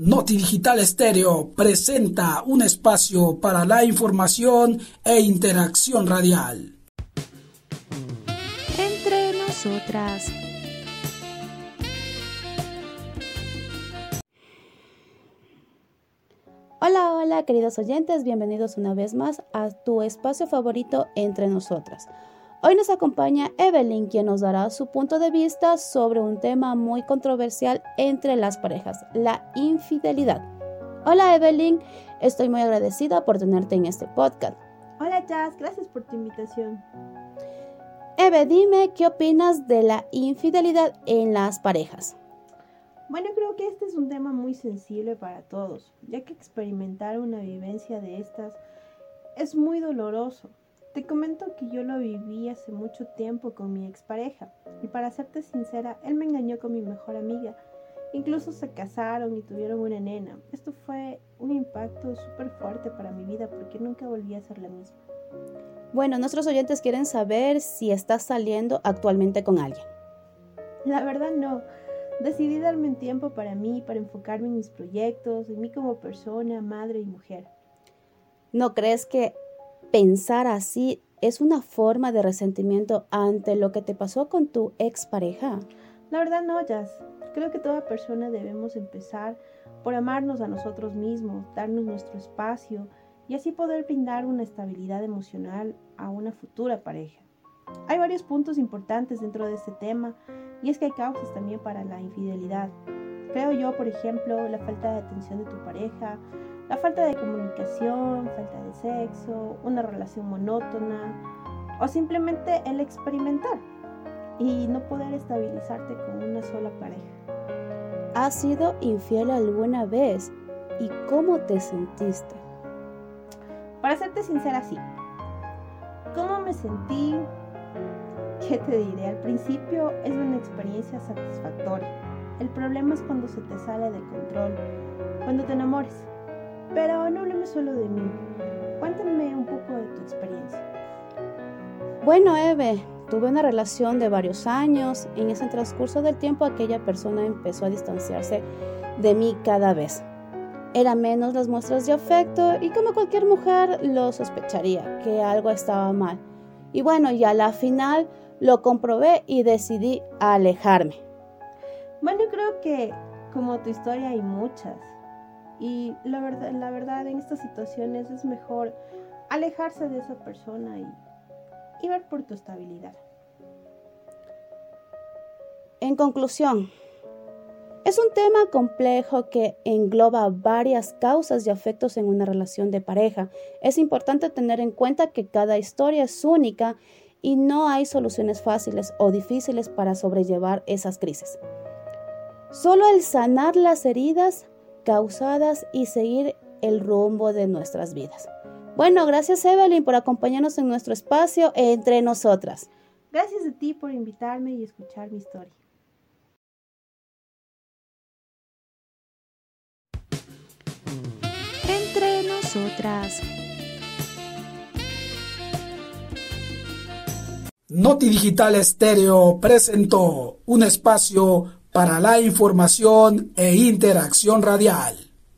Noti Digital Estéreo presenta un espacio para la información e interacción radial. Entre nosotras. Hola, hola queridos oyentes, bienvenidos una vez más a tu espacio favorito entre nosotras. Hoy nos acompaña Evelyn, quien nos dará su punto de vista sobre un tema muy controversial entre las parejas, la infidelidad. Hola Evelyn, estoy muy agradecida por tenerte en este podcast. Hola Jazz, gracias por tu invitación. Eve, dime qué opinas de la infidelidad en las parejas. Bueno, creo que este es un tema muy sensible para todos, ya que experimentar una vivencia de estas es muy doloroso. Te comento que yo lo viví hace mucho tiempo con mi expareja y para serte sincera, él me engañó con mi mejor amiga. Incluso se casaron y tuvieron una nena. Esto fue un impacto súper fuerte para mi vida porque nunca volví a ser la misma. Bueno, nuestros oyentes quieren saber si estás saliendo actualmente con alguien. La verdad no. Decidí darme un tiempo para mí, para enfocarme en mis proyectos, en mí como persona, madre y mujer. ¿No crees que pensar así es una forma de resentimiento ante lo que te pasó con tu expareja? La verdad no, Jazz. Creo que toda persona debemos empezar por amarnos a nosotros mismos, darnos nuestro espacio y así poder brindar una estabilidad emocional a una futura pareja. Hay varios puntos importantes dentro de este tema y es que hay causas también para la infidelidad. Creo yo, por ejemplo, la falta de atención de tu pareja, la falta de comunicación, falta de sexo, una relación monótona o simplemente el experimentar y no poder estabilizarte con una sola pareja. ¿Has sido infiel alguna vez y cómo te sentiste? Para serte sincera, sí. ¿Cómo me sentí? ¿Qué te diré? Al principio es una experiencia satisfactoria. El problema es cuando se te sale de control, cuando te enamores. Pero no hablemos solo de mí. Cuéntame un poco de tu experiencia. Bueno, Eve, tuve una relación de varios años. En ese transcurso del tiempo aquella persona empezó a distanciarse de mí cada vez. Era menos las muestras de afecto y como cualquier mujer lo sospecharía que algo estaba mal. Y bueno, ya la final lo comprobé y decidí alejarme. Bueno, creo que como tu historia hay muchas. Y la verdad, la verdad en estas situaciones es mejor alejarse de esa persona y, y ver por tu estabilidad. En conclusión, es un tema complejo que engloba varias causas y afectos en una relación de pareja. Es importante tener en cuenta que cada historia es única y no hay soluciones fáciles o difíciles para sobrellevar esas crisis. Solo el sanar las heridas causadas y seguir el rumbo de nuestras vidas. Bueno, gracias Evelyn por acompañarnos en nuestro espacio entre nosotras. Gracias a ti por invitarme y escuchar mi historia. Entre nosotras. Noti Digital Estéreo presentó un espacio para la información e interacción radial.